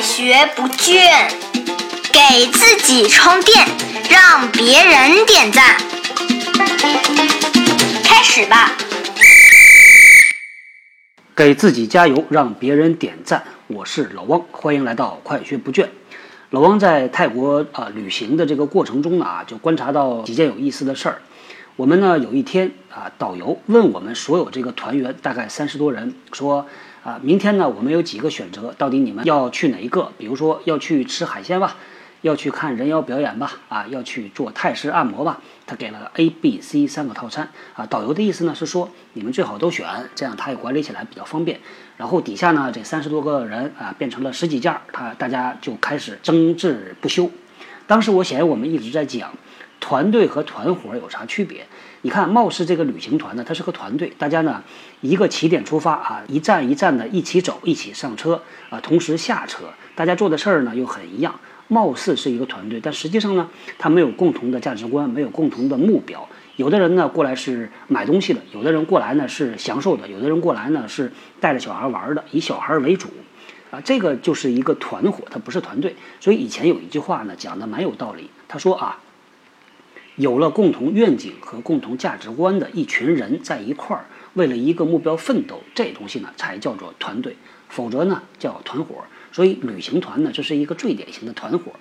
学不倦，给自己充电，让别人点赞。开始吧！给自己加油，让别人点赞。我是老汪，欢迎来到快学不倦。老汪在泰国啊旅行的这个过程中呢啊，就观察到几件有意思的事儿。我们呢有一天啊，导游问我们所有这个团员，大概三十多人，说啊，明天呢我们有几个选择，到底你们要去哪一个？比如说要去吃海鲜吧，要去看人妖表演吧，啊，要去做泰式按摩吧。他给了 A、B、C 三个套餐啊。导游的意思呢是说，你们最好都选，这样他也管理起来比较方便。然后底下呢这三十多个人啊，变成了十几件，他大家就开始争执不休。当时我想我们一直在讲。团队和团伙有啥区别？你看，貌似这个旅行团呢，它是个团队，大家呢一个起点出发啊，一站一站的一起走，一起上车啊，同时下车，大家做的事儿呢又很一样，貌似是一个团队，但实际上呢，他没有共同的价值观，没有共同的目标。有的人呢过来是买东西的，有的人过来呢是享受的，有的人过来呢是带着小孩玩的，以小孩为主啊，这个就是一个团伙，它不是团队。所以以前有一句话呢讲的蛮有道理，他说啊。有了共同愿景和共同价值观的一群人在一块儿，为了一个目标奋斗，这东西呢才叫做团队，否则呢叫团伙。所以旅行团呢，这是一个最典型的团伙。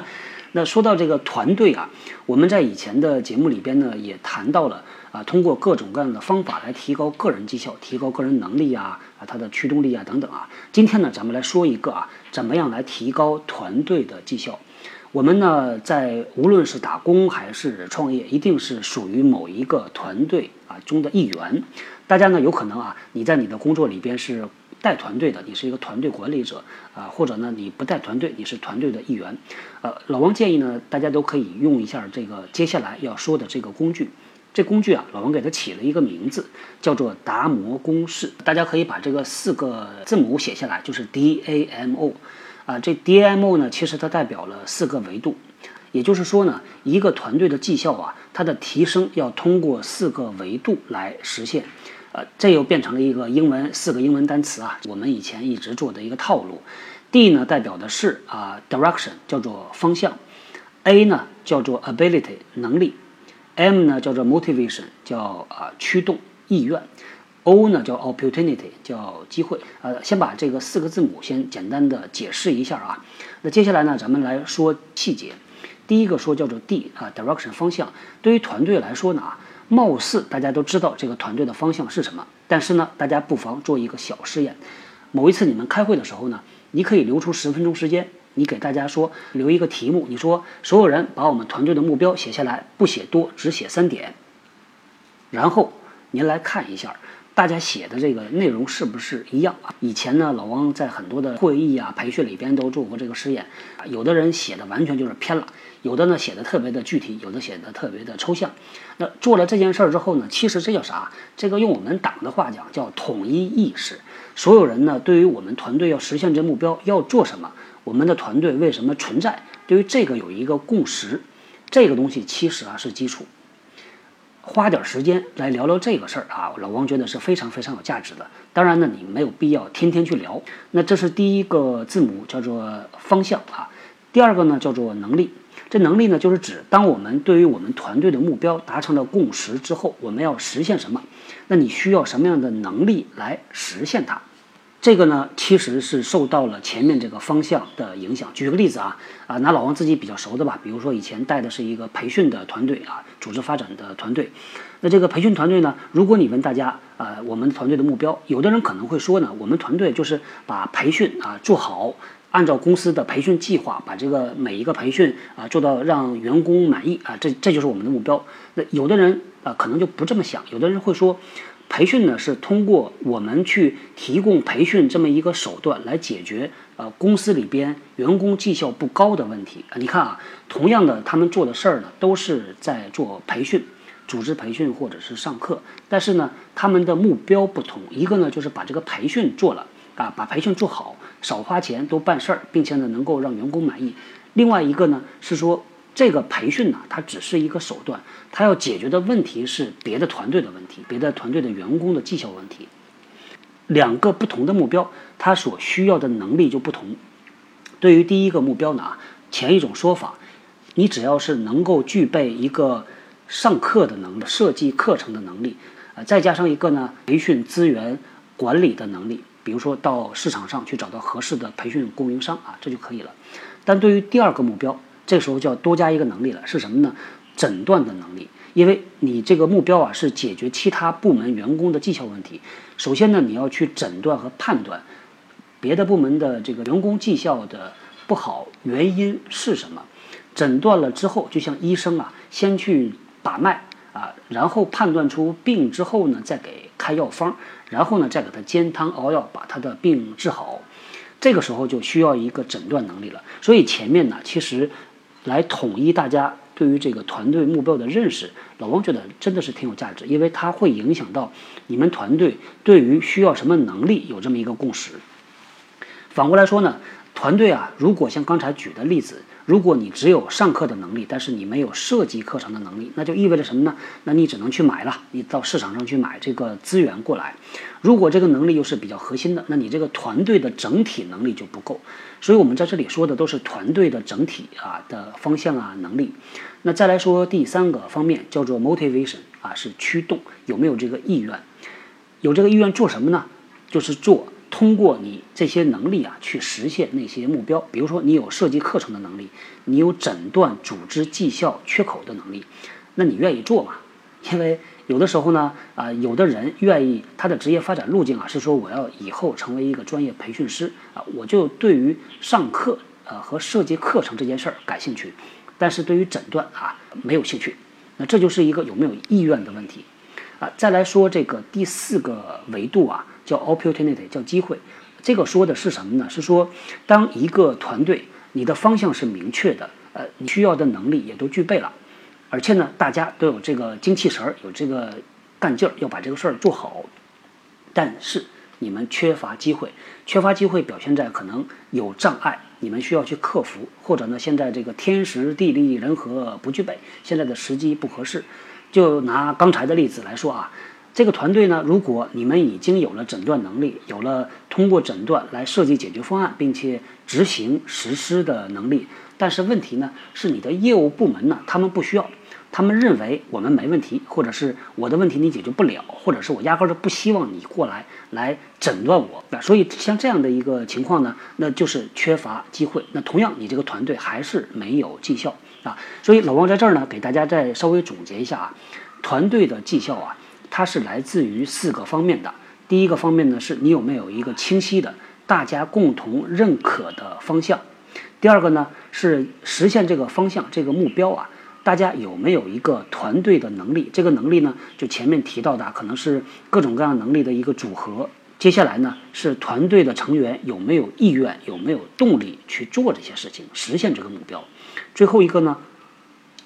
那说到这个团队啊，我们在以前的节目里边呢也谈到了啊，通过各种各样的方法来提高个人绩效、提高个人能力啊啊，它的驱动力啊等等啊。今天呢，咱们来说一个啊，怎么样来提高团队的绩效。我们呢，在无论是打工还是创业，一定是属于某一个团队啊中的一员。大家呢，有可能啊，你在你的工作里边是带团队的，你是一个团队管理者啊，或者呢，你不带团队，你是团队的一员。呃，老王建议呢，大家都可以用一下这个接下来要说的这个工具。这工具啊，老王给它起了一个名字，叫做达摩公式。大家可以把这个四个字母写下来，就是 D A M O。啊，这 DMO 呢，其实它代表了四个维度，也就是说呢，一个团队的绩效啊，它的提升要通过四个维度来实现。呃，这又变成了一个英文四个英文单词啊，我们以前一直做的一个套路。D 呢代表的是啊 direction，叫做方向；A 呢叫做 ability，能力；M 呢叫做 motivation，叫啊驱动意愿。O 呢叫 opportunity，叫机会。呃，先把这个四个字母先简单的解释一下啊。那接下来呢，咱们来说细节。第一个说叫做 D 啊，direction 方向。对于团队来说呢啊，貌似大家都知道这个团队的方向是什么，但是呢，大家不妨做一个小试验。某一次你们开会的时候呢，你可以留出十分钟时间，你给大家说留一个题目，你说所有人把我们团队的目标写下来，不写多，只写三点。然后您来看一下。大家写的这个内容是不是一样啊？以前呢，老王在很多的会议啊、培训里边都做过这个实验。有的人写的完全就是偏了，有的呢写的特别的具体，有的写的特别的抽象。那做了这件事儿之后呢，其实这叫啥？这个用我们党的话讲叫统一意识。所有人呢，对于我们团队要实现这目标要做什么，我们的团队为什么存在，对于这个有一个共识。这个东西其实啊是基础。花点时间来聊聊这个事儿啊，老王觉得是非常非常有价值的。当然呢，你没有必要天天去聊。那这是第一个字母，叫做方向啊。第二个呢，叫做能力。这能力呢，就是指当我们对于我们团队的目标达成了共识之后，我们要实现什么？那你需要什么样的能力来实现它？这个呢，其实是受到了前面这个方向的影响。举个例子啊，啊，拿老王自己比较熟的吧，比如说以前带的是一个培训的团队啊，组织发展的团队。那这个培训团队呢，如果你问大家，呃，我们团队的目标，有的人可能会说呢，我们团队就是把培训啊做好，按照公司的培训计划，把这个每一个培训啊做到让员工满意啊，这这就是我们的目标。那有的人啊可能就不这么想，有的人会说。培训呢是通过我们去提供培训这么一个手段来解决呃公司里边员工绩效不高的问题。你看啊，同样的他们做的事儿呢都是在做培训、组织培训或者是上课，但是呢他们的目标不同。一个呢就是把这个培训做了啊，把培训做好，少花钱多办事儿，并且呢能够让员工满意。另外一个呢是说。这个培训呢，它只是一个手段，它要解决的问题是别的团队的问题，别的团队的员工的绩效问题。两个不同的目标，它所需要的能力就不同。对于第一个目标呢，前一种说法，你只要是能够具备一个上课的能力、设计课程的能力，呃，再加上一个呢培训资源管理的能力，比如说到市场上去找到合适的培训供应商啊，这就可以了。但对于第二个目标，这时候就要多加一个能力了，是什么呢？诊断的能力。因为你这个目标啊是解决其他部门员工的绩效问题，首先呢你要去诊断和判断别的部门的这个员工绩效的不好原因是什么，诊断了之后就像医生啊先去把脉啊，然后判断出病之后呢再给开药方，然后呢再给他煎汤熬药把他的病治好，这个时候就需要一个诊断能力了。所以前面呢其实来统一大家。对于这个团队目标的认识，老王觉得真的是挺有价值，因为它会影响到你们团队对于需要什么能力有这么一个共识。反过来说呢，团队啊，如果像刚才举的例子。如果你只有上课的能力，但是你没有设计课程的能力，那就意味着什么呢？那你只能去买了，你到市场上去买这个资源过来。如果这个能力又是比较核心的，那你这个团队的整体能力就不够。所以我们在这里说的都是团队的整体啊的方向啊能力。那再来说第三个方面，叫做 motivation 啊，是驱动，有没有这个意愿？有这个意愿做什么呢？就是做。通过你这些能力啊，去实现那些目标。比如说，你有设计课程的能力，你有诊断组织绩效缺口的能力，那你愿意做吗？因为有的时候呢，啊，有的人愿意他的职业发展路径啊，是说我要以后成为一个专业培训师啊，我就对于上课呃和设计课程这件事儿感兴趣，但是对于诊断啊没有兴趣。那这就是一个有没有意愿的问题啊。再来说这个第四个维度啊。叫 opportunity，叫机会。这个说的是什么呢？是说，当一个团队你的方向是明确的，呃，你需要的能力也都具备了，而且呢，大家都有这个精气神儿，有这个干劲儿，要把这个事儿做好。但是你们缺乏机会，缺乏机会表现在可能有障碍，你们需要去克服，或者呢，现在这个天时地利人和不具备，现在的时机不合适。就拿刚才的例子来说啊。这个团队呢，如果你们已经有了诊断能力，有了通过诊断来设计解决方案，并且执行实施的能力，但是问题呢是你的业务部门呢，他们不需要，他们认为我们没问题，或者是我的问题你解决不了，或者是我压根儿就不希望你过来来诊断我。那所以像这样的一个情况呢，那就是缺乏机会。那同样，你这个团队还是没有绩效啊。所以老王在这儿呢，给大家再稍微总结一下啊，团队的绩效啊。它是来自于四个方面的。第一个方面呢，是你有没有一个清晰的、大家共同认可的方向；第二个呢，是实现这个方向、这个目标啊，大家有没有一个团队的能力？这个能力呢，就前面提到的，可能是各种各样能力的一个组合。接下来呢，是团队的成员有没有意愿、有没有动力去做这些事情，实现这个目标。最后一个呢，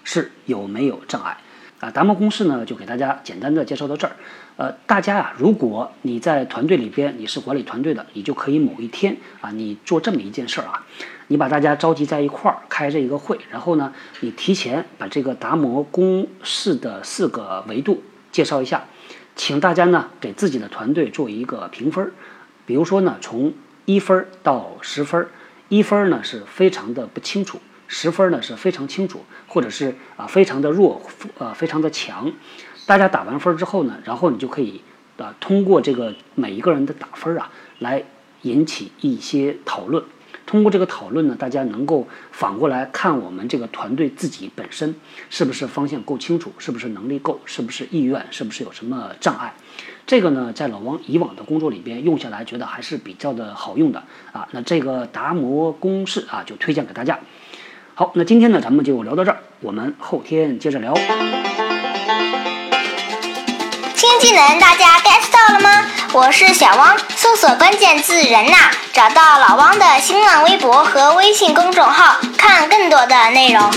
是有没有障碍。啊，达摩公式呢，就给大家简单的介绍到这儿。呃，大家啊，如果你在团队里边，你是管理团队的，你就可以某一天啊，你做这么一件事儿啊，你把大家召集在一块儿开这一个会，然后呢，你提前把这个达摩公式的四个维度介绍一下，请大家呢给自己的团队做一个评分。比如说呢，从一分到十分，一分呢是非常的不清楚。十分呢是非常清楚，或者是啊非常的弱，呃非常的强。大家打完分之后呢，然后你就可以啊通过这个每一个人的打分啊，来引起一些讨论。通过这个讨论呢，大家能够反过来看我们这个团队自己本身是不是方向够清楚，是不是能力够，是不是意愿，是不是有什么障碍。这个呢，在老王以往的工作里边用下来，觉得还是比较的好用的啊。那这个达摩公式啊，就推荐给大家。好，那今天呢，咱们就聊到这儿，我们后天接着聊。新技能大家 get 到了吗？我是小汪，搜索关键字“人呐”，找到老汪的新浪微博和微信公众号，看更多的内容。